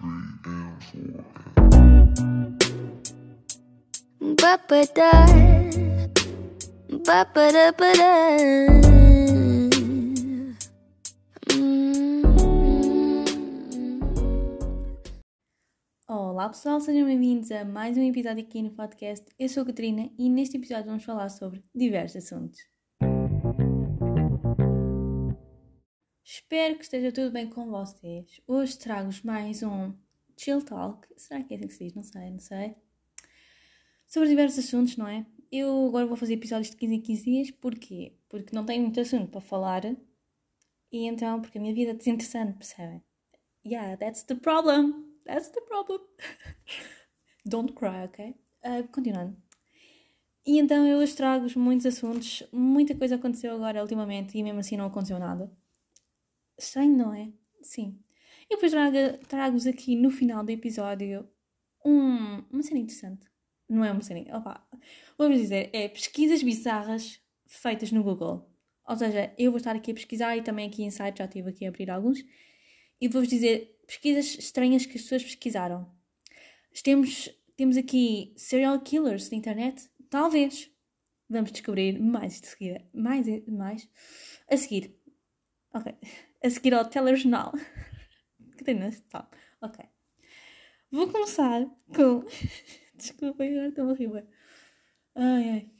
Hum. Olá pessoal, sejam bem-vindos a mais um episódio aqui no podcast. Eu sou a Catarina e neste episódio vamos falar sobre diversos assuntos. Espero que esteja tudo bem com vocês. Hoje trago-vos mais um Chill Talk. Será que é assim que se diz? Não sei, não sei. Sobre diversos assuntos, não é? Eu agora vou fazer episódios de 15 em 15 dias. Porquê? Porque não tenho muito assunto para falar. E então, porque a minha vida é desinteressante, percebem? Yeah, that's the problem. That's the problem. Don't cry, ok? Uh, continuando. E então eu hoje trago-vos muitos assuntos. Muita coisa aconteceu agora ultimamente e mesmo assim não aconteceu nada. Estranho, não é? Sim. E depois trago- trago-vos aqui no final do episódio um, uma cena interessante. Não é uma cena. Opa, vou-vos dizer, é pesquisas bizarras feitas no Google. Ou seja, eu vou estar aqui a pesquisar e também aqui em site já estive aqui a abrir alguns. E vou-vos dizer pesquisas estranhas que as pessoas pesquisaram. Temos, temos aqui serial killers na internet? Talvez. Vamos descobrir mais de seguida. Mais, mais. A seguir. Ok. A seguir ao telejornal. Catarina, tá. Ok. Vou começar com. Desculpem, agora estou a rir. Ai, ai.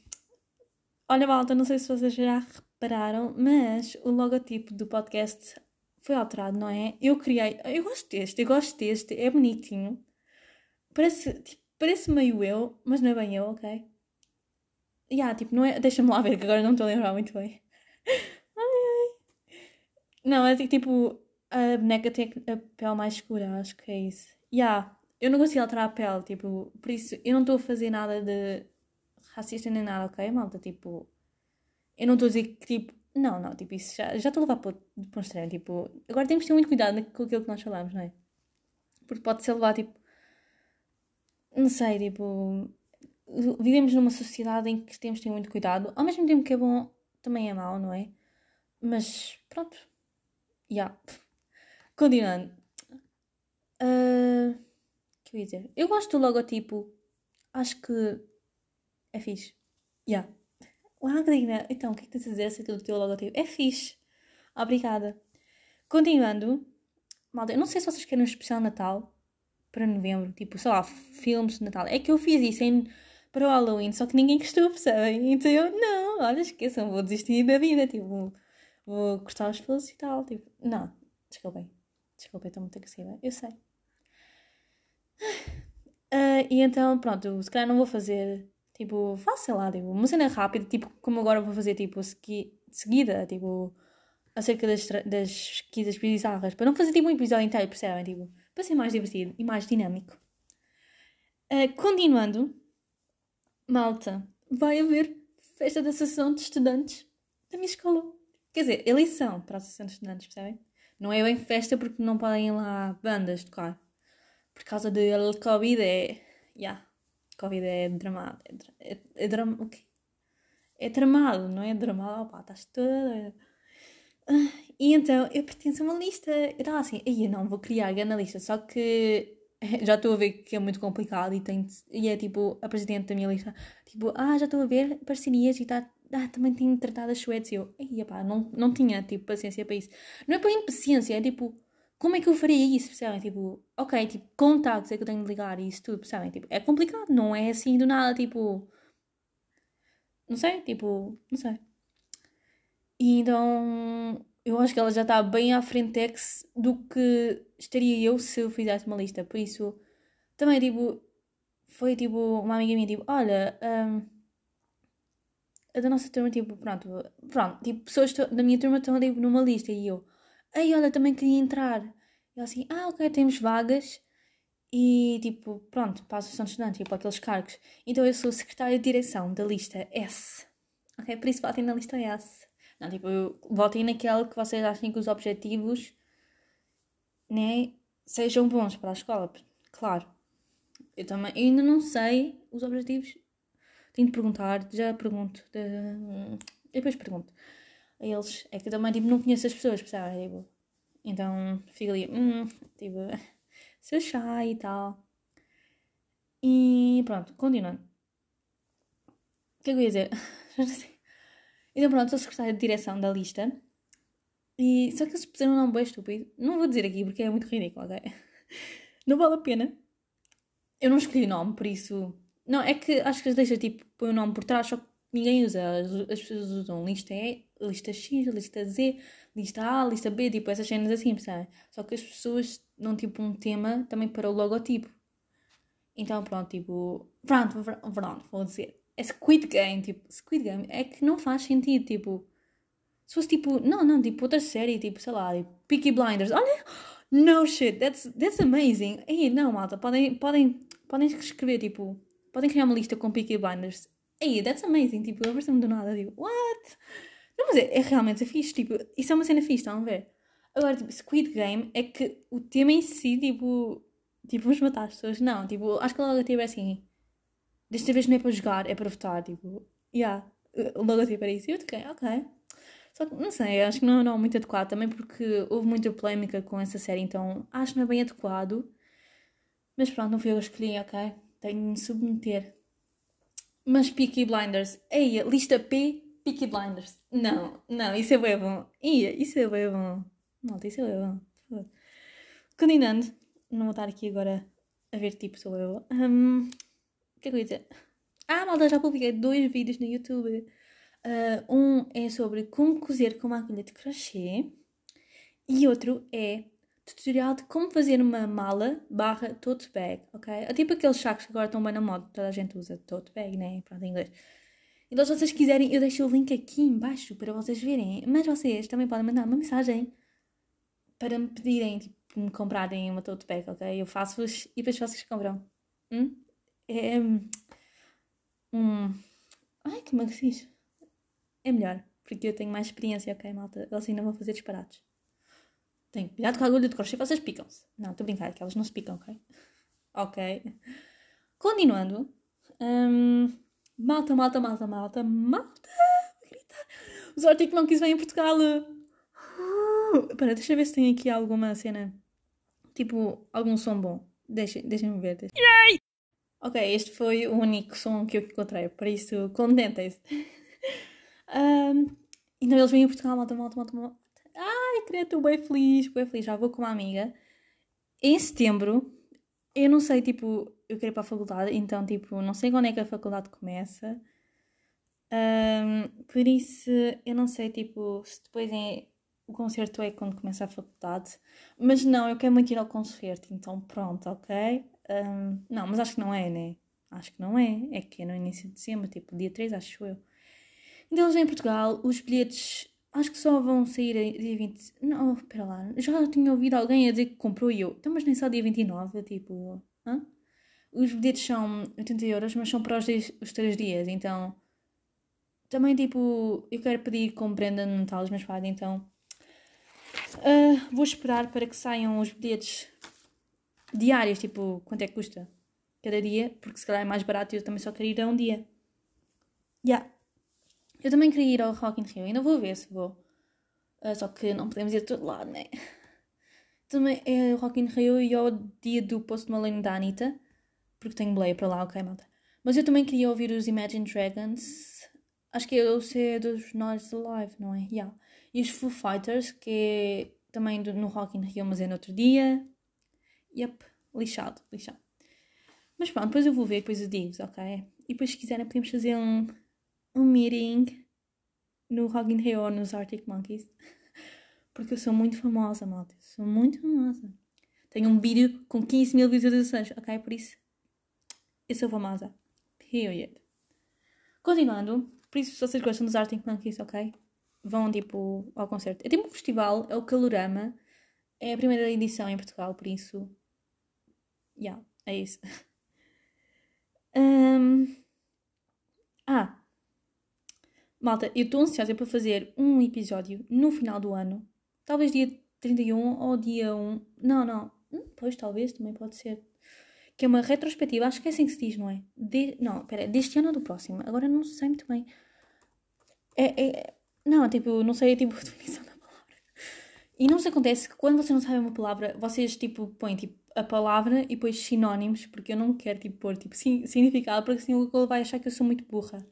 Olha, malta, não sei se vocês já repararam, mas o logotipo do podcast foi alterado, não é? Eu criei. Eu gosto deste, eu gosto deste, é bonitinho. Parece, tipo, parece meio eu, mas não é bem eu, ok? Yeah, tipo, não é. Deixa-me lá ver, que agora não estou a lembrar muito bem. Não, é tipo. A boneca tem a pele mais escura, acho que é isso. Yeah, eu não consigo alterar a pele, tipo, por isso eu não estou a fazer nada de racista nem nada, ok, malta? Tipo, eu não estou a dizer que, tipo, não, não, tipo, isso já estou a levar para, para um tipo, agora temos que ter muito cuidado com aquilo que nós falamos, não é? Porque pode ser levar, tipo, não sei, tipo, vivemos numa sociedade em que temos de ter muito cuidado, ao mesmo tempo que é bom, também é mau, não é? Mas, pronto, já. Continuando. O que eu ia dizer? Eu gosto do logotipo. Acho que é fixe. Já. Uau, Catarina. Então, o que é que tens a dizer acerca do teu logotipo? É fixe. Obrigada. Continuando. Malta, eu não sei se vocês querem um especial Natal para novembro. Tipo, sei lá, filmes de Natal. É que eu fiz isso em, para o Halloween, só que ninguém gostou, percebem? Então eu, não, olha, esqueçam, vou desistir da vida. Tipo, vou cortar os pelos e tal. Tipo, não, desculpem. Desculpem, estou muito agressiva. Eu sei. Ah, e então, pronto, se calhar não vou fazer, tipo, faço, sei lá, tipo, uma cena rápida, tipo, como agora vou fazer, tipo, segui- seguida, tipo, acerca das, das pesquisas bizarras, para não fazer, tipo, um episódio inteiro, percebem? Tipo, para ser mais divertido e mais dinâmico. Ah, continuando, malta, vai haver festa da Associação de Estudantes da minha escola. Quer dizer, eleição para a Associação de Estudantes, percebem? Não é bem festa porque não podem ir lá bandas tocar. Por causa do Covid é. Yeah. Covid é dramado. É, é, é o quê? É tramado, não é dramado. Opá, estás toda. E então eu pertenço a uma lista. Eu estava assim, aí não vou criar a lista. Só que já estou a ver que é muito complicado e, de- e é tipo a presidente da minha lista. Tipo, ah, já estou a ver parcerias e tá, ah, também tenho tratado as suetes. E eu, aí, pá, não, não tinha tipo paciência para isso. Não é para impaciência, é tipo, como é que eu faria isso, percebem? Tipo, ok, tipo, contactos é que eu tenho de ligar e isso tudo, percebem? Tipo, é complicado, não é assim do nada, tipo. Não sei, tipo, não sei. E então, eu acho que ela já está bem à frente do que estaria eu se eu fizesse uma lista. Por isso, também, tipo, foi tipo uma amiga minha, tipo, olha, hum, da nossa turma, tipo, pronto, pronto, tipo, pessoas da minha turma estão, tipo, numa lista e eu, ei, olha, também queria entrar. E ela assim, ah, ok, temos vagas e, tipo, pronto, para a associação de estudantes, tipo, aqueles cargos. Então eu sou secretária de direção da lista S. Ok, por isso votem na lista S. Não, tipo, votem naquela que vocês achem que os objetivos, né, sejam bons para a escola. Claro. Eu também, eu ainda não sei os objetivos. Tenho de perguntar, já pergunto. Eu depois pergunto a eles. É que também, tipo, não conheço as pessoas, percebem? Tipo, então, fico ali, hum, tipo, seu chá e tal. E pronto, continuando. O que é que eu ia dizer? Já não sei. Então pronto, sou secretária de direção da lista. E só que eles puseram um nome bem estúpido. Não vou dizer aqui porque é muito ridículo, ok? Não vale a pena. Eu não escolhi o nome, por isso. Não, é que acho que as deixa tipo põe o nome por trás, só que ninguém usa. As, as pessoas usam lista E, lista X, lista Z, lista A, lista B, tipo essas cenas assim, percebem? Só que as pessoas não tipo um tema também para o logotipo. Então pronto, tipo. Pronto, pronto, vou dizer. É Squid Game, tipo, Squid Game é que não faz sentido, tipo. Se fosse tipo. Não, não, tipo outra série, tipo, sei lá, tipo, Peaky Blinders. Olha! No shit, that's, that's amazing. Ei, não, malta, podem, podem, podem escrever, tipo, podem criar uma lista com Peaky Blinders. Ei, that's amazing, tipo, eu apareceu-me do nada, tipo, what? Não, mas é, é realmente fixe, tipo, isso é uma cena fixe, estão a ver? Agora, tipo, Squid Game é que o tema em si, tipo, tipo, vamos matar as pessoas. Não, tipo, acho que logo logotipo é assim, desta vez não é para jogar, é para votar, tipo, yeah, o logotipo era isso. E eu fiquei, ok. Só que, não sei, acho que não, não é muito adequado também porque houve muita polémica com essa série, então acho que não é bem adequado. Mas pronto, não fui eu que escolhi, ok? Tenho de me submeter. Mas Peaky Blinders, ei, lista P, Peaky Blinders. Não, não, isso é bem bom. Ia, isso é bem bom. Malta, isso é bem bom. Continuando, não vou estar aqui agora a ver tipo sou eu. Um, o que é que eu ia dizer? Ah, malta, já publiquei dois vídeos no YouTube. Uh, um é sobre como cozer com uma agulha de crochê e outro é tutorial de como fazer uma mala barra tote bag, ok? É tipo aqueles sacos que agora estão bem na moda, toda a gente usa tote bag, né? Pronto, em inglês. Então, se vocês quiserem, eu deixo o link aqui embaixo para vocês verem. Mas vocês também podem mandar uma mensagem para me pedirem, tipo, me comprarem uma tote bag, ok? Eu faço-vos e depois vocês compram. Hum? É. Hum. Ai, que mal fiz é melhor, porque eu tenho mais experiência, ok, malta? Elas ainda vão fazer disparados. Tenho cuidado com a agulha de crochê, vocês picam-se. Não, estou a brincar, que elas não se picam, ok? Ok. Continuando. Um, malta, malta, malta, malta, malta. Gritar. Os Arctic Monkeys vêm em Portugal. Uh, para, deixa eu ver se tem aqui alguma cena. Tipo, algum som bom. Deixem-me deixem ver. Deixem. Yay! Ok, este foi o único som que eu encontrei, por isso contentem-se. Um, então eles vêm a Portugal, malta, malta, malta, malta. Queria estou bem feliz, bem feliz. Já vou com uma amiga. Em setembro, eu não sei, tipo, eu quero ir para a faculdade, então, tipo, não sei quando é que a faculdade começa. Um, por isso, eu não sei, tipo, se depois é, o concerto é quando começa a faculdade. Mas não, eu quero muito ir ao concerto, então pronto, ok? Um, não, mas acho que não é, né? Acho que não é. É que é no início de dezembro, tipo, dia 3, acho eu. Então, eles em Portugal, os bilhetes acho que só vão sair dia 20. Não, espera lá. Já tinha ouvido alguém a dizer que comprou e eu. Então, mas nem só dia 29, tipo. Hã? Os bilhetes são 80 euros, mas são para os, dias, os 3 dias, então. Também, tipo, eu quero pedir com prenda no Natal os meus pais, então. Uh, vou esperar para que saiam os bilhetes diários, tipo, quanto é que custa cada dia, porque se calhar é mais barato e eu também só quero ir a um dia. Yeah. Eu também queria ir ao Rock in Rio, ainda vou ver se vou. Uh, só que não podemos ir a todo lado, né? Também é o Rock in Rio e ao dia do Post Malone da Anitta, porque tenho Bleia para lá, ok, malta. Mas eu também queria ouvir os Imagine Dragons. Acho que é o C dos Noise Alive, não é? Yeah. E os Foo Fighters, que é também no Rock in Rio, mas é no outro dia. Yep, lixado, lixado. Mas pronto, depois eu vou ver, depois eu digo ok? E depois se quiserem podemos fazer um um meeting no Rock in Rio nos Arctic Monkeys. Porque eu sou muito famosa, malta. Sou muito famosa. Tenho um vídeo com 15 mil visualizações, ok? Por isso, eu sou famosa. Period. Continuando, por isso, se vocês gostam dos Arctic Monkeys, ok? Vão, tipo, ao concerto. É tipo um festival, é o Calorama. É a primeira edição em Portugal, por isso... Yeah, é isso. um... Ah, Malta, eu estou ansiosa para fazer um episódio no final do ano. Talvez dia 31 ou dia 1. Não, não. Hum, pois, talvez, também pode ser. Que é uma retrospectiva, acho que é assim que se diz, não é? De... Não, espera, deste ano ou do próximo? Agora não sei muito bem. É, é... Não, tipo, não sei tipo, a definição da palavra. E não se acontece que quando vocês não sabem uma palavra, vocês, tipo, põem, tipo, a palavra e depois sinónimos, porque eu não quero tipo, pôr tipo, significado, porque assim o Google vai achar que eu sou muito burra.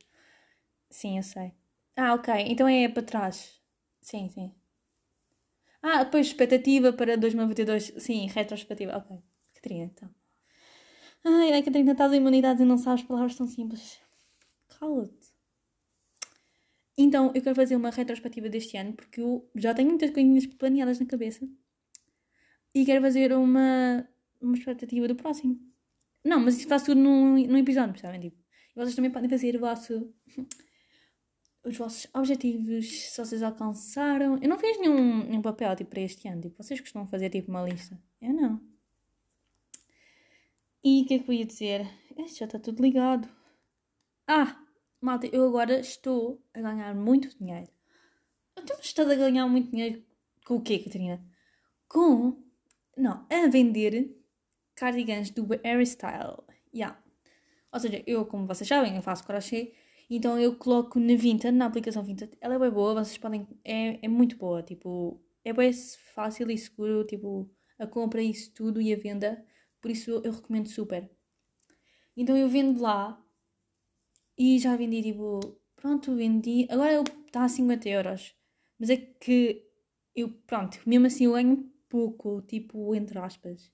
Sim, eu sei. Ah, ok. Então é para trás. Sim, sim. Ah, depois expectativa para 2022. Sim, retrospectiva. Ok. Catarina, então. Ai, ai, Catarina, estás em imunidade e não sabes palavras tão simples. Cala-te. Então, eu quero fazer uma retrospectiva deste ano porque eu já tenho muitas coisinhas planeadas na cabeça e quero fazer uma, uma expectativa do próximo. Não, mas isso faço tudo num, num episódio, percebem? Tipo, vocês também podem fazer o vosso, os vossos objetivos, se vocês alcançaram. Eu não fiz nenhum, nenhum papel tipo, para este ano. Tipo, vocês costumam fazer tipo uma lista. Eu não. E o que é que eu ia dizer? Este já está tudo ligado. Ah, malta, eu agora estou a ganhar muito dinheiro. Então, estás a ganhar muito dinheiro com o quê, Catarina? Com não, a vender cardigans do Harry Style. Yeah. Ou seja, eu, como vocês sabem, eu faço crochê, então eu coloco na Vinted, na aplicação Vinted. Ela é bem boa, vocês podem. É, é muito boa, tipo, é bem fácil e seguro, tipo, a compra, isso tudo e a venda. Por isso eu recomendo super. Então eu vendo lá e já vendi, tipo, pronto, vendi. Agora está a 50 euros. Mas é que eu, pronto, mesmo assim eu ganho pouco, tipo, entre aspas.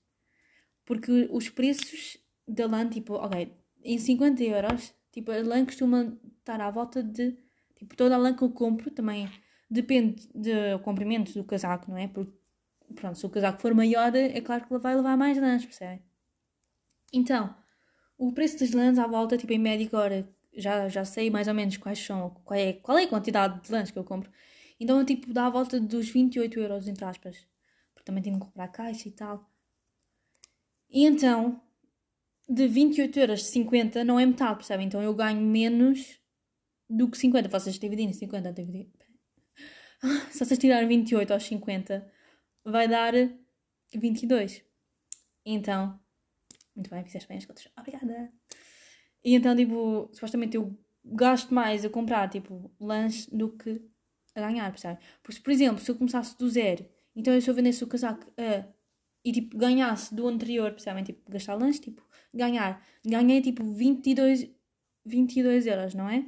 Porque os preços da lã, tipo, ok, em 50 euros, tipo, a lã costuma estar à volta de, tipo, toda a lã que eu compro também depende do comprimento do casaco, não é? Porque, pronto, se o casaco for maior, é claro que vai levar mais lãs, percebe? Então, o preço das lãs à volta, tipo, em média agora, já, já sei mais ou menos quais são, qual é, qual é a quantidade de lãs que eu compro. Então, eu, tipo, dá à volta dos 28 euros, entre aspas também tenho que comprar caixa e tal. E então, de 28 euros, 50 não é metade, percebem? Então eu ganho menos do que 50. Vocês dividem 50 dividir. Se vocês tirarem 28 aos 50, vai dar 22. Então, muito bem, fizeste bem as contas. Obrigada. E então, tipo, supostamente eu gasto mais a comprar, tipo, lanche do que a ganhar, percebem? Porque, por exemplo, se eu começasse do zero então eu eu vendesse o casaco uh, e tipo ganhasse do anterior, percebem? Tipo, gastar lanche, tipo, ganhar. Ganhei tipo 22, 22 euros, não é?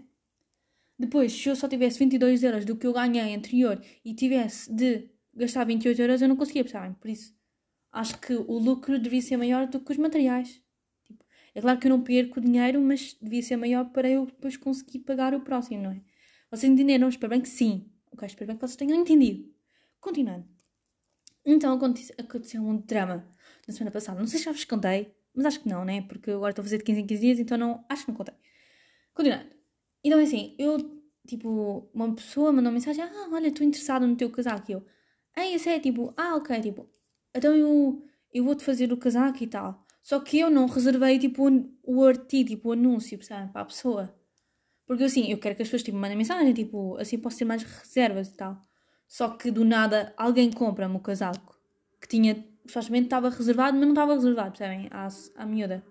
Depois, se eu só tivesse 22 euros do que eu ganhei anterior e tivesse de gastar 28 euros, eu não conseguia, percebem? Por isso, acho que o lucro devia ser maior do que os materiais. Tipo, é claro que eu não perco dinheiro, mas devia ser maior para eu depois conseguir pagar o próximo, não é? Vocês entenderam? Espero bem que sim. Ok, espero bem que vocês tenham entendido. Continuando. Então aconteceu um drama na semana passada. Não sei se já vos contei, mas acho que não, né? Porque agora estou a fazer de 15 em 15 dias, então não, acho que não contei. Continuando. Então é assim, eu, tipo, uma pessoa mandou uma mensagem: Ah, olha, estou interessada no teu casaco. E eu, ah, esse é tipo, ah, ok, tipo, então eu, eu vou-te fazer o casaco e tal. Só que eu não reservei, tipo, o artigo, tipo, o anúncio, para a pessoa. Porque assim, eu quero que as pessoas, tipo, mandem mensagem, tipo, assim posso ter mais reservas e tal. Só que do nada alguém compra-me o casaco que tinha, supostamente estava reservado, mas não estava reservado, percebem? À, à miúda.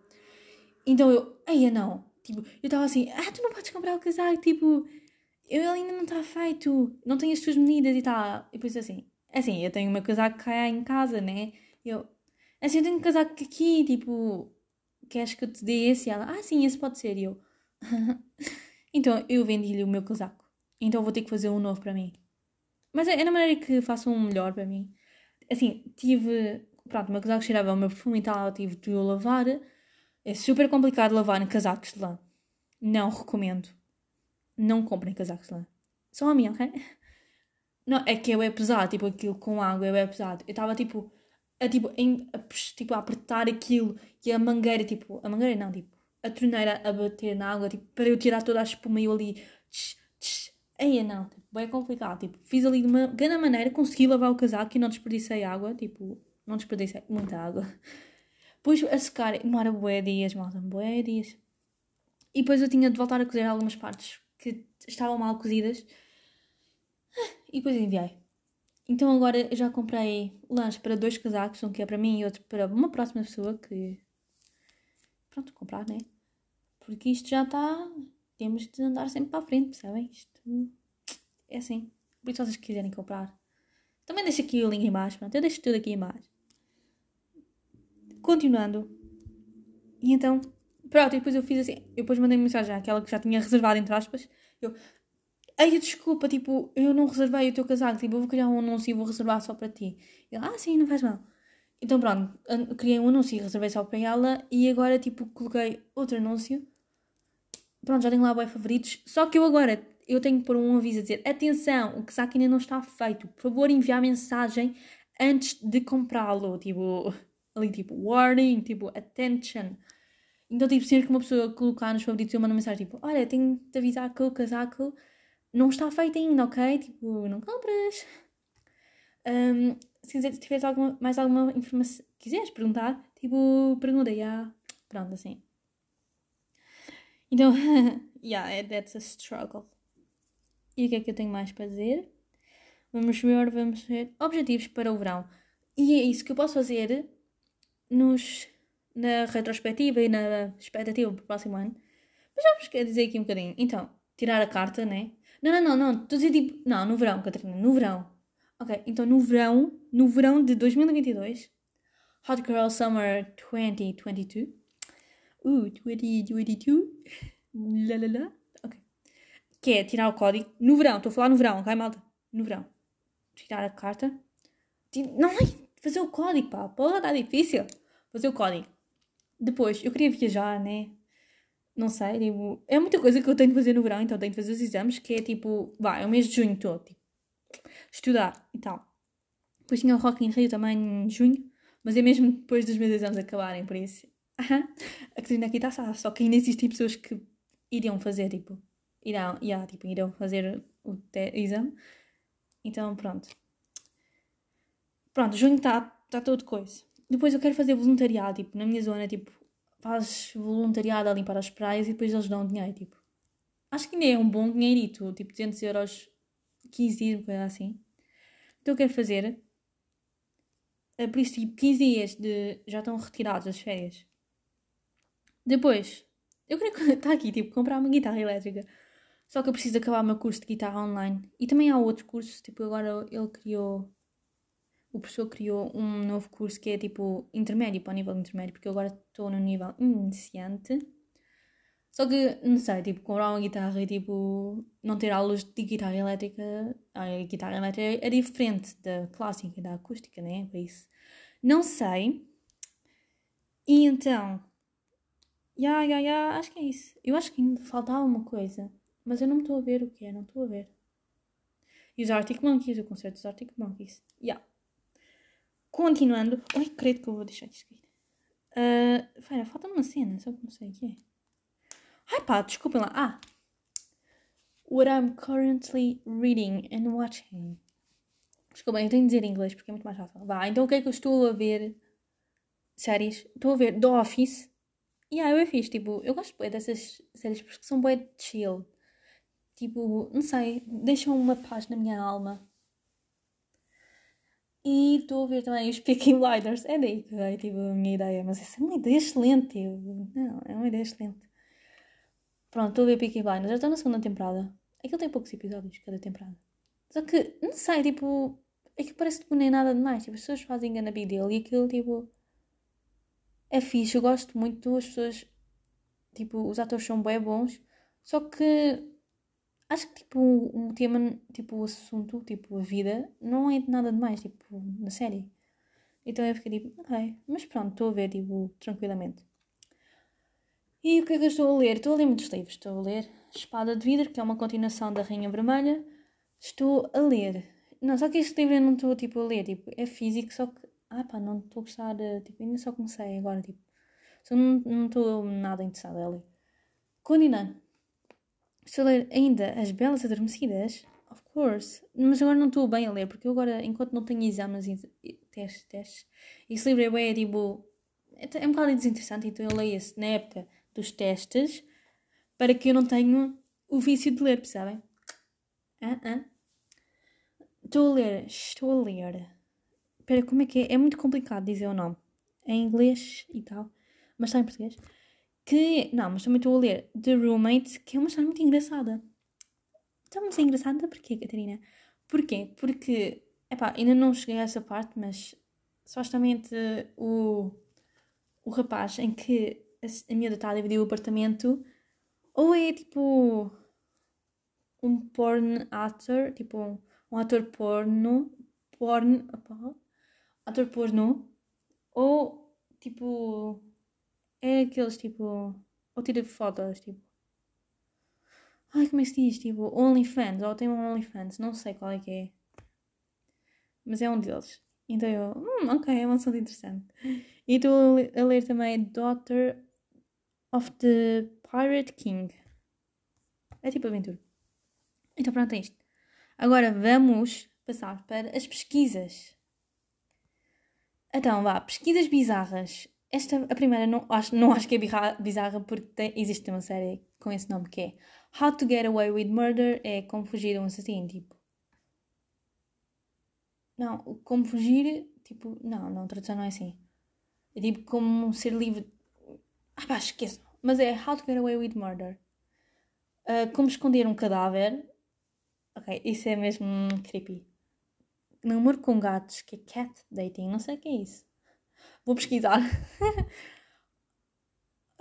Então eu, eia não. Tipo, eu estava assim, ah, tu não podes comprar o casaco, tipo, eu ainda não está feito, não tenho as tuas medidas e tal. E depois assim, assim, eu tenho o meu casaco cá em casa, né? Eu, assim, eu tenho um casaco aqui, tipo, queres que eu te dê esse? E ela, ah, sim, esse pode ser. E eu, então eu vendi-lhe o meu casaco. Então vou ter que fazer um novo para mim. Mas é, é na maneira que façam um melhor para mim. Assim, tive. Pronto, o meu casaco cheirava o meu perfume e tal, tive de o lavar. É super complicado lavar em casacos de lã. Não recomendo. Não comprem casacos de lã. Só a minha, ok? Não, é que eu é pesado, tipo, aquilo com água eu é pesado. Eu estava tipo, a, tipo, em, a, tipo, a apertar aquilo e a mangueira, tipo, a mangueira não, tipo, a torneira a bater na água, tipo, para eu tirar toda a espuma e eu ali, tch, tch, Aí não, tipo, bem complicado. Tipo, fiz ali de uma grande maneira, consegui lavar o casaco e não desperdicei água. Tipo, não desperdicei muita água. Depois a secar, demora bué dias, malta, bué dias. E depois eu tinha de voltar a cozer algumas partes que estavam mal cozidas. E depois enviei. Então agora já comprei lanche para dois casacos, um que é para mim e outro para uma próxima pessoa que. Pronto, comprar, né? Porque isto já está. Temos de andar sempre para a frente, percebem? Isto é assim. Por isso, se vocês quiserem comprar, também deixo aqui o link em baixo. Pronto, eu deixo tudo aqui em baixo. continuando. E então, pronto, e depois eu fiz assim. Eu depois mandei mensagem àquela que já tinha reservado, entre aspas. Eu, Ai, desculpa, tipo, eu não reservei o teu casaco, tipo, eu vou criar um anúncio e vou reservar só para ti. Ele, ah, sim, não faz mal. Então pronto, criei um anúncio e reservei só para ela e agora, tipo, coloquei outro anúncio. Pronto, já tenho lá boi favoritos. Só que eu agora, eu tenho que pôr um aviso a dizer, atenção, o casaco ainda não está feito. Por favor, enviar mensagem antes de comprá-lo. Tipo, ali, tipo, warning, tipo, attention. Então, tipo, sempre que uma pessoa colocar nos favoritos, eu mando uma mensagem, tipo, olha, tenho de te avisar que o casaco não está feito ainda, ok? Tipo, não compras. Um, se tiveres alguma, mais alguma informação, quiseres perguntar, tipo, pergunta, já. Pronto, assim. Então, yeah, that's a struggle. E o que é que eu tenho mais para dizer? Vamos ver, vamos ver. Objetivos para o verão. E é isso que eu posso fazer nos, na retrospectiva e na expectativa para o próximo ano. Mas já vos quero dizer aqui um bocadinho. Então, tirar a carta, né? Não, não, não, não. Estou a dizer tipo. Não, no verão, Catarina. No verão. Ok, então no verão. No verão de 2022. Hot Girl Summer 2022. Uh, 2022. Lá, lá, lá. Ok. Que é tirar o código. No verão. Estou a falar no verão, ok, malta? No verão. Tirar a carta. Não, fazer o código, pá. Pode estar difícil. Fazer o código. Depois, eu queria viajar, né? não sei, tipo, é muita coisa que eu tenho de fazer no verão, então tenho de fazer os exames, que é tipo, vá, é o mês de junho todo, tipo, estudar e tal. Depois tinha o Rock in Rio também em junho, mas é mesmo depois dos meus exames acabarem, por isso, a Catarina aqui está só que ainda existem pessoas que iriam fazer, tipo, irão, yeah, tipo, irão fazer o exame, então pronto. Pronto, junho está tá todo coisa. Depois eu quero fazer voluntariado, tipo, na minha zona, tipo, fazes voluntariado a limpar as praias e depois eles dão dinheiro, tipo. Acho que ainda é um bom dinheirito, tipo 200 euros, 15 dias, coisa assim. Então eu quero fazer, eh, por isso, tipo, 15 dias de, já estão retirados as férias. Depois, eu queria estar aqui, tipo, comprar uma guitarra elétrica. Só que eu preciso acabar o meu curso de guitarra online. E também há outros cursos, tipo, agora ele criou o professor criou um novo curso que é tipo intermédio, para o nível intermédio, porque eu agora estou no nível iniciante. Só que, não sei, tipo, comprar uma guitarra e tipo, não ter aulas de guitarra elétrica. A guitarra elétrica é diferente da clássica e da acústica, né? Por isso. Não sei. E então. Ya, ya, ya, acho que é isso. Eu acho que ainda faltava uma coisa, mas eu não estou a ver o que é, não estou a ver. E os Arctic Monkeys, o concerto dos Arctic Monkeys. Ya. Yeah. Continuando. Ai, credo que eu vou deixar isto cair. Uh, falta uma cena, só que não sei o que é. Ai pá, desculpem lá. Ah! What I'm currently reading and watching. Desculpem, eu tenho de dizer em inglês porque é muito mais fácil. Vá, então o que é que eu estou a ver? Séries. Estou a ver The Office. E yeah, eu é fixe, tipo, eu gosto bem dessas séries porque são bem chill. Tipo, não sei, deixam uma paz na minha alma. E estou a ver também os Peaky Blinders. É daí que veio tipo, a minha ideia. Mas essa é uma ideia excelente. Tipo. Não, é uma ideia excelente. Pronto, estou a ver Peaky Blinders. Já estou na segunda temporada. Aquilo tem poucos episódios cada temporada. Só que, não sei, tipo... É que parece que tipo, nem nada demais. Tipo, as pessoas fazem grande big deal e aquilo, tipo... É fixe. Eu gosto muito. As pessoas... Tipo, os atores são bem bons. Só que acho que tipo o tema, tipo o assunto, tipo a vida, não é nada demais, tipo, na série. Então eu fiquei tipo, ok, mas pronto, estou a ver, tipo, tranquilamente. E o que é que eu estou a ler? Estou a ler muitos livros. Estou a ler Espada de Vidro, que é uma continuação da Rainha Vermelha. Estou a ler. Não, só que este livro eu não estou tipo, a ler, tipo, é físico, só que. Ah pá, não estou a gostar, tipo, ainda só comecei agora, tipo. Só não, estou nada interessada a ler. Continuando. Estou a ler ainda As Belas Adormecidas, of course, mas agora não estou bem a ler, porque eu agora, enquanto não tenho exames e testes, testes, esse livro é bem, tipo, é, é um bocado desinteressante, então eu leio esse na época dos testes, para que eu não tenha o vício de ler, percebem? Ah, ah. Estou a ler, estou a ler. Espera, como é que é? É muito complicado dizer o nome. É em inglês e tal, mas está em português que. Não, mas também estou a ler The Roommate, que é uma história muito engraçada. Está muito engraçada porquê, Catarina? Porquê? Porque, epá, ainda não cheguei a essa parte, mas supostamente o, o rapaz em que a, a miúda está a dividir o apartamento, ou é tipo um porn actor, tipo um, um ator porno, porn, opa, ator porno, ou tipo é aqueles tipo, ou tira fotos, tipo Ai, como é que se diz? Tipo, OnlyFans, ou tem um OnlyFans, não sei qual é que é. Mas é um deles. Então eu, hum, ok, é um assunto interessante. E estou a ler também Daughter of the Pirate King. É tipo aventura. Então pronto, é isto. Agora vamos passar para as pesquisas. Então vá, pesquisas bizarras. Esta, a primeira, não acho, não acho que é bizarra porque tem, existe uma série com esse nome que é How to Get Away with Murder é como fugir de um assassino, tipo. Não, como fugir, tipo, não, não, a tradução não é assim. É tipo como ser livre. Ah pá, esqueço. Mas é How to Get Away with Murder. Uh, como esconder um cadáver. Ok, isso é mesmo creepy. Namoro com gatos, que é cat dating, não sei o que é isso. Vou pesquisar.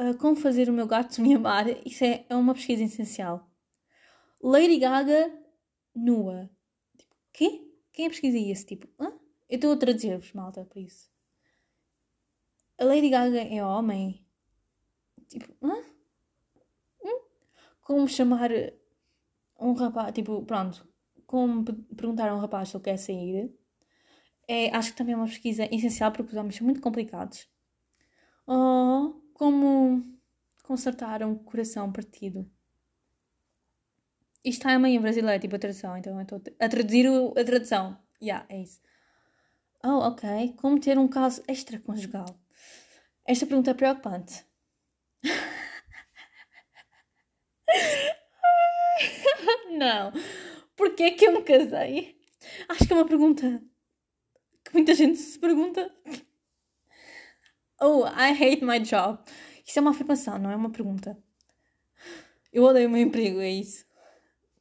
uh, como fazer o meu gato me amar. Isso é, é uma pesquisa essencial. Lady Gaga nua. Tipo, quê? Quem é pesquisa isso? Tipo, hã? Eu estou a traduzir-vos, malta, por isso. A Lady Gaga é homem? Tipo, hã? Hum? Como chamar um rapaz, tipo, pronto, como perguntar a um rapaz se ele quer sair. É, acho que também é uma pesquisa essencial porque os homens são muito complicados. Oh, como consertar um coração partido. Isto está meio em brasileiro, tipo a tradução, então eu estou a traduzir o, a tradução. Yeah, é isso. Oh, ok. Como ter um caso extraconjugal? Esta pergunta é preocupante. Não. Porquê que eu me casei? Acho que é uma pergunta que muita gente se pergunta. Oh, I hate my job. Isso é uma afirmação, não é uma pergunta. Eu odeio o meu emprego, é isso.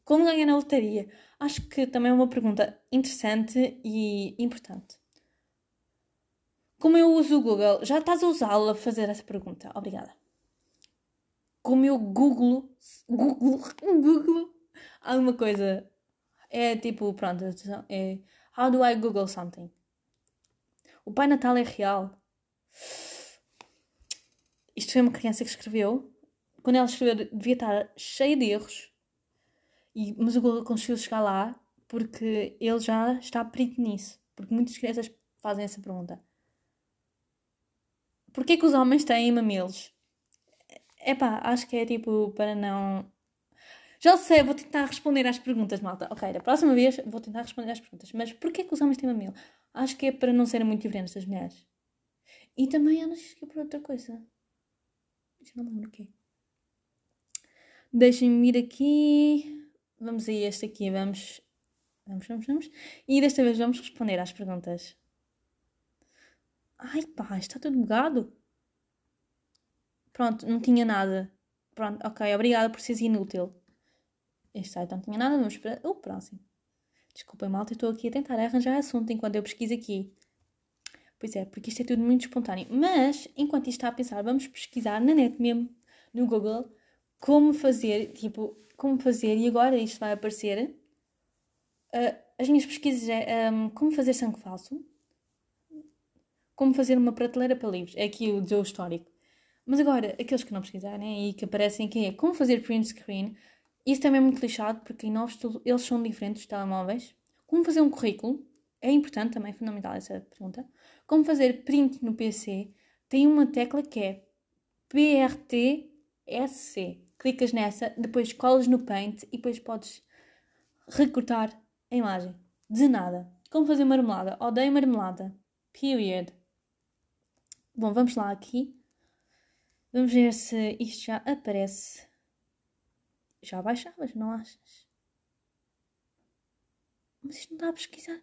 Como ganhar na lotaria? Acho que também é uma pergunta interessante e importante. Como eu uso o Google? Já estás a usá-lo a fazer essa pergunta. Obrigada. Como eu Google, Google, Google alguma coisa. É tipo, pronto, é How do I Google something? O Pai Natal é real. Isto foi uma criança que escreveu. Quando ela escreveu, devia estar cheia de erros. E, mas o Google conseguiu chegar lá porque ele já está perito nisso. Porque muitas crianças fazem essa pergunta. Porquê que os homens têm mamilos? Epá, acho que é tipo para não. Já sei, vou tentar responder às perguntas, malta. Ok, da próxima vez vou tentar responder às perguntas. Mas porquê que os homens têm mamilo? Acho que é para não serem muito diferentes das mulheres. E também acho que é por outra coisa. Já não lembro o quê. Deixem-me ir aqui. Vamos a este aqui. Vamos. Vamos, vamos, vamos. E desta vez vamos responder às perguntas. Ai pá, está tudo bugado. Pronto, não tinha nada. Pronto, ok, obrigada por seres inútil. Este site não tinha nada, vamos para o próximo. Desculpem, malta, estou aqui a tentar arranjar assunto enquanto eu pesquiso aqui. Pois é, porque isto é tudo muito espontâneo. Mas, enquanto isto está a pensar, vamos pesquisar na net mesmo, no Google, como fazer, tipo, como fazer, e agora isto vai aparecer. Uh, as minhas pesquisas é um, como fazer sangue falso, como fazer uma prateleira para livros. É aqui o seu histórico. Mas agora, aqueles que não pesquisarem e que aparecem aqui é como fazer print screen. Isso também é muito lixado porque em novos eles são diferentes dos telemóveis. Como fazer um currículo. É importante também, é fundamental essa pergunta. Como fazer print no PC, tem uma tecla que é PRTSC. Clicas nessa, depois colas no Paint e depois podes recortar a imagem. De nada. Como fazer marmelada? Odeio marmelada. Period. Bom, vamos lá aqui. Vamos ver se isto já aparece. Já baixavas, não achas? Mas isto não dá a pesquisar.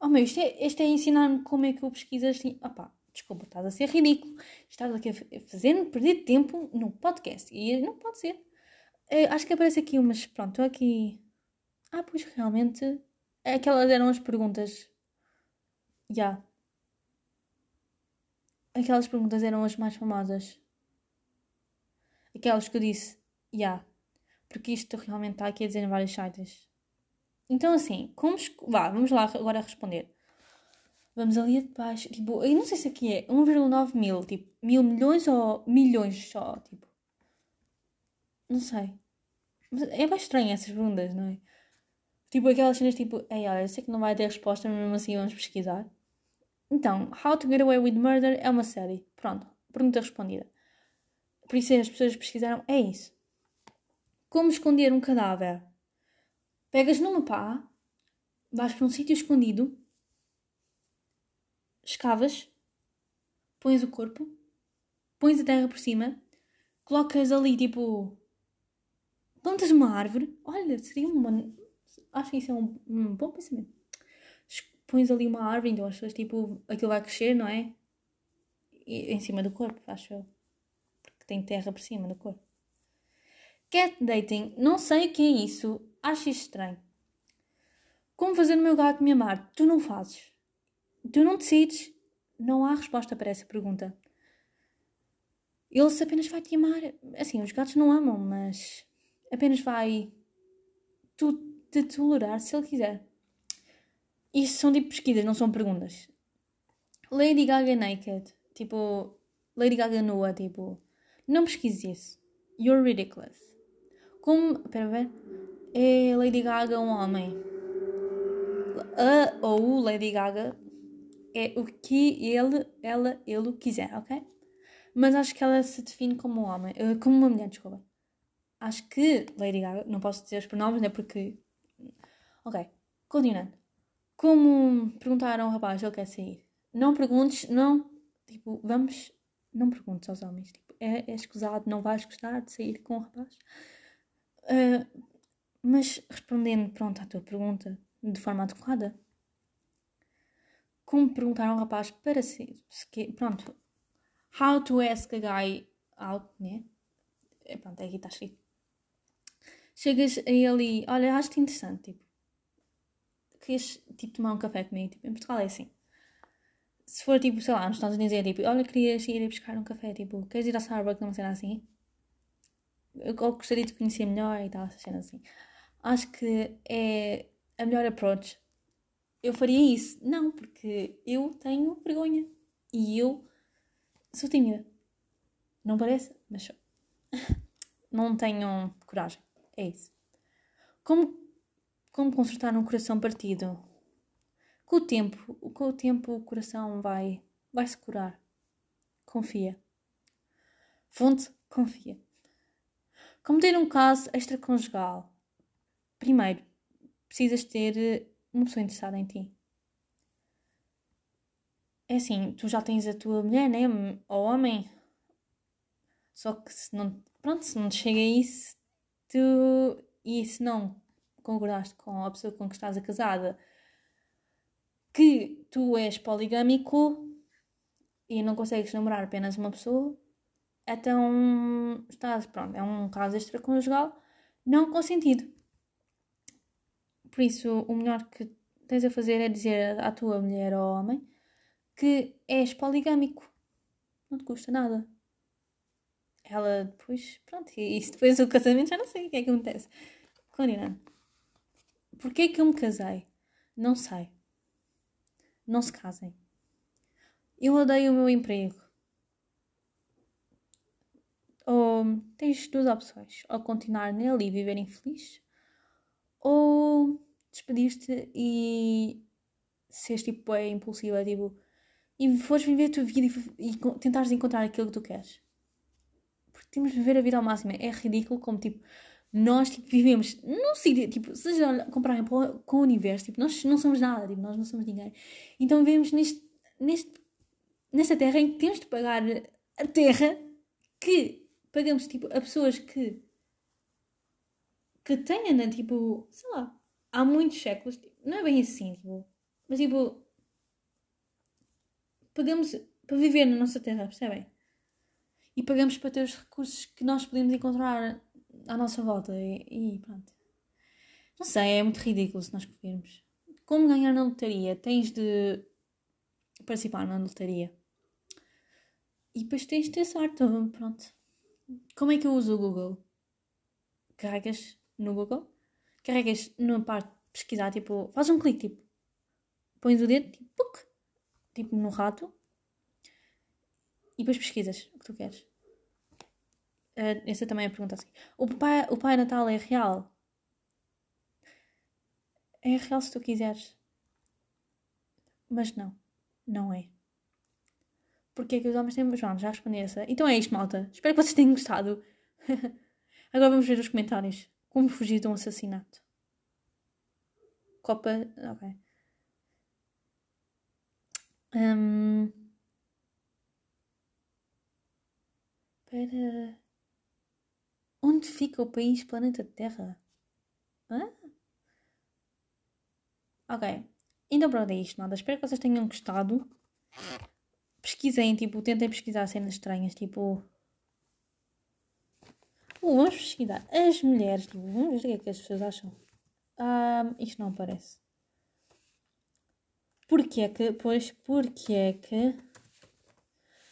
Oh meu, isto é, isto é ensinar-me como é que eu pesquiso assim. Opá, desculpa, estás a ser ridículo. Estás aqui a fazer-me perder tempo no podcast. E não pode ser. Eu acho que aparece aqui umas. Pronto, estou aqui. Ah, pois realmente. Aquelas eram as perguntas. Já. aquelas perguntas eram as mais famosas. Aquelas que eu disse. Yeah, porque isto realmente está aqui a dizer em vários sites. Então, assim, como. Vá, vamos lá agora responder. Vamos ali de baixo. Tipo, eu não sei se aqui é 1,9 mil. Tipo, mil milhões ou milhões só. Tipo. Não sei. É bem estranho essas perguntas, não é? Tipo aquelas cenas tipo, ei, olha, eu sei que não vai ter resposta, mas mesmo assim vamos pesquisar. Então, How to Get Away with Murder é uma série. Pronto, pergunta respondida. Por isso as pessoas pesquisaram, é isso. Como esconder um cadáver? Pegas numa pá, vais para um sítio escondido, escavas, pões o corpo, pões a terra por cima, colocas ali tipo. plantas uma árvore. Olha, seria uma. Acho que isso é um, um bom pensamento. Pões ali uma árvore, então as pessoas tipo. aquilo vai crescer, não é? E, em cima do corpo, acho eu. Porque tem terra por cima do corpo. Cat dating, não sei o que é isso, acho isso estranho. Como fazer o meu gato me amar? Tu não fazes. Tu não decides. Não há resposta para essa pergunta. Ele apenas vai te amar. Assim, os gatos não amam, mas apenas vai tu te tolerar se ele quiser. Isto são tipo pesquisas, não são perguntas. Lady Gaga naked. Tipo, Lady Gaga nua, tipo. Não pesquises isso. You're ridiculous. Como. Espera ver. É Lady Gaga um homem. A ou o Lady Gaga é o que ele, ela, ele quiser, ok? Mas acho que ela se define como um homem. Eh, como uma mulher, desculpa. Acho que Lady Gaga. Não posso dizer os pronomes, né? Porque. Ok. Continuando. Como perguntaram ao rapaz, ele quer sair. Não perguntes, não. Tipo, vamos. Não perguntes aos homens. Tipo, é, é escusado, não vais gostar de sair com o rapaz. Uh, mas respondendo, pronto, à tua pergunta de forma adequada, como perguntar a um rapaz para se, pronto, how to ask a guy out, né? É, pronto, aqui está escrito. Chegas a ele e, olha, acho-te interessante, tipo, queres, tipo, tomar um café comigo? Tipo, em Portugal é assim. Se for, tipo, sei lá, nos Estados Unidos é tipo, olha, querias ir buscar um café, tipo, queres ir ao Starbucks, não cena assim? Eu gostaria de conhecer melhor e tal, essas cenas assim. Acho que é a melhor approach. Eu faria isso. Não, porque eu tenho vergonha. E eu sou tímida. Não parece? Mas sou. Não tenho coragem. É isso. Como, como consertar um coração partido? Com o tempo, com o tempo o coração vai, vai se curar. Confia. Fonte, confia. Como ter um caso extraconjugal? Primeiro, precisas ter eh, uma pessoa interessada em ti. É assim, tu já tens a tua mulher, né? Ou homem. Só que se não. Pronto, se não te chega a isso, tu. E se não concordaste com a pessoa com que estás a casada que tu és poligâmico e não consegues namorar apenas uma pessoa, então, estás, pronto, é um caso extraconjugal não consentido. Por isso, o melhor que tens a fazer é dizer à tua mulher ou homem que és poligâmico. Não te custa nada. Ela depois, pronto, e isso depois do casamento já não sei o que é que acontece. Continuando. Porquê que eu me casei? Não sei. Não se casem. Eu odeio o meu emprego ou tens duas opções: ou continuar nele e viver infeliz, ou despedir-te e seres tipo é impulsiva, tipo, e fores viver a tua vida e, e tentares encontrar aquilo que tu queres. Porque temos de viver a vida ao máximo. É ridículo como tipo nós tipo, vivemos não sei tipo, se compararem com o universo, tipo, nós não somos nada, tipo, nós não somos ninguém. Então vivemos neste, neste, nesta terra em que temos de pagar a terra que pagamos tipo a pessoas que que tenham, né, tipo, sei lá, há muitos séculos, tipo, não é bem assim, tipo, mas tipo, pagamos para viver na nossa terra, percebem? E pagamos para ter os recursos que nós podemos encontrar à nossa volta e, e pronto. Não sei, é muito ridículo se nós vermos. Como ganhar na lotaria? Tens de participar na lotaria. E depois tens de ter sorte, pronto. Como é que eu uso o Google? Carregas no Google, carregas na parte de pesquisar, tipo, faz um clique, tipo, pões o dedo, tipo, puc, tipo no rato, e depois pesquisas o que tu queres. Uh, essa também é a pergunta assim. O pai, o pai Natal é real? É real se tu quiseres. Mas não, não é. Porque é que os homens têm. João, já respondi essa. Então é isto, malta. Espero que vocês tenham gostado. Agora vamos ver os comentários. Como fugir de um assassinato? Copa. Ok. Um... Onde fica o país planeta Terra? Hã? Ok. Então pronto, é isto, nada. Espero que vocês tenham gostado. Pesquisem, tipo, tentem pesquisar cenas estranhas, tipo. Uh, vamos pesquisar. As mulheres, tipo, vamos ver o que é que as pessoas acham. Um, isto não aparece. Porquê é que, pois, porquê é que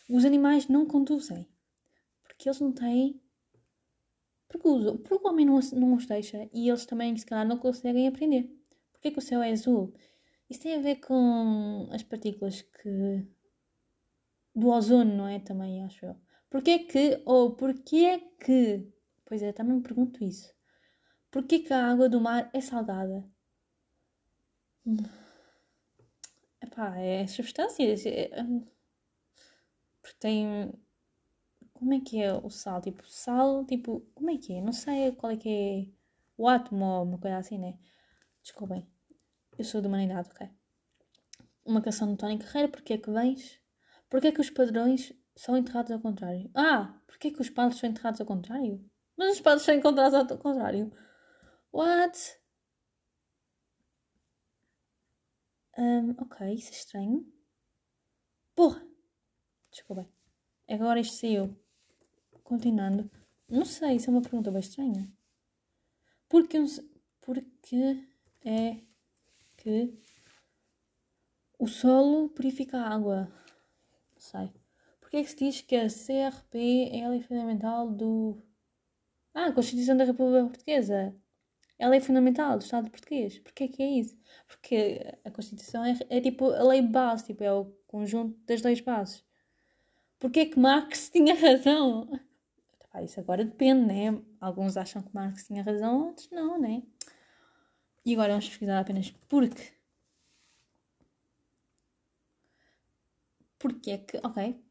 os animais não conduzem? Porque eles não têm. Porque o, porque o homem não, não os deixa e eles também, se calhar, não conseguem aprender. Porquê que o céu é azul? Isso tem a ver com as partículas que. Do ozono, não é? Também, acho eu. Porquê que. Ou porquê que. Pois é, também me pergunto isso. Porquê que a água do mar é salgada? Epá, é substâncias. É... Hum, porque tem. Como é que é o sal? Tipo, sal, tipo. Como é que é? Não sei qual é que é o átomo ou uma coisa assim, né? Desculpem. Eu sou de humanidade, ok? Uma canção de Tony Carreira, porque é que vens? Porque é que os padrões são enterrados ao contrário? Ah, porque é que os padres são enterrados ao contrário? Mas os padres são encontrados ao contrário. What? Um, ok, isso é estranho. Porra! Desculpa. Agora isto saiu. Continuando. Não sei, isso é uma pergunta bem estranha. Porque, porque é que o solo purifica a água? Sei. Porquê é que se diz que a CRP é a lei fundamental do. Ah, a Constituição da República Portuguesa. É fundamental do Estado português. Porquê que é isso? Porque a Constituição é, é tipo a lei base, tipo, é o conjunto das leis bases. Porquê que Marx tinha razão? isso agora depende, né? Alguns acham que Marx tinha razão, outros não, né? E agora vamos pesquisar apenas porque. Porque é que. Ok.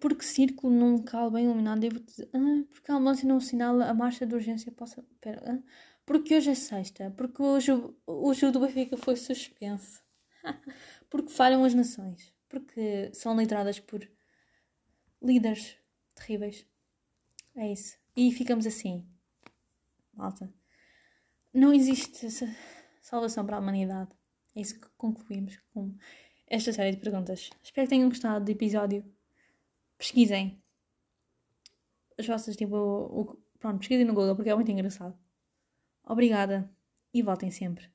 Porque círculo num local bem iluminado devo dizer. Ah, porque a ambulância não sinala a marcha de urgência possa. Pera. Ah, porque hoje é sexta. Porque hoje o jogo do Benfica foi suspenso. porque falham as nações. Porque são lideradas por líderes terríveis. É isso. E ficamos assim. Malta. Não existe salvação para a humanidade. É isso que concluímos com esta série de perguntas. Espero que tenham gostado do episódio. Pesquisem. As vossas, tipo, o, pronto, pesquisem no Google porque é muito engraçado. Obrigada e voltem sempre.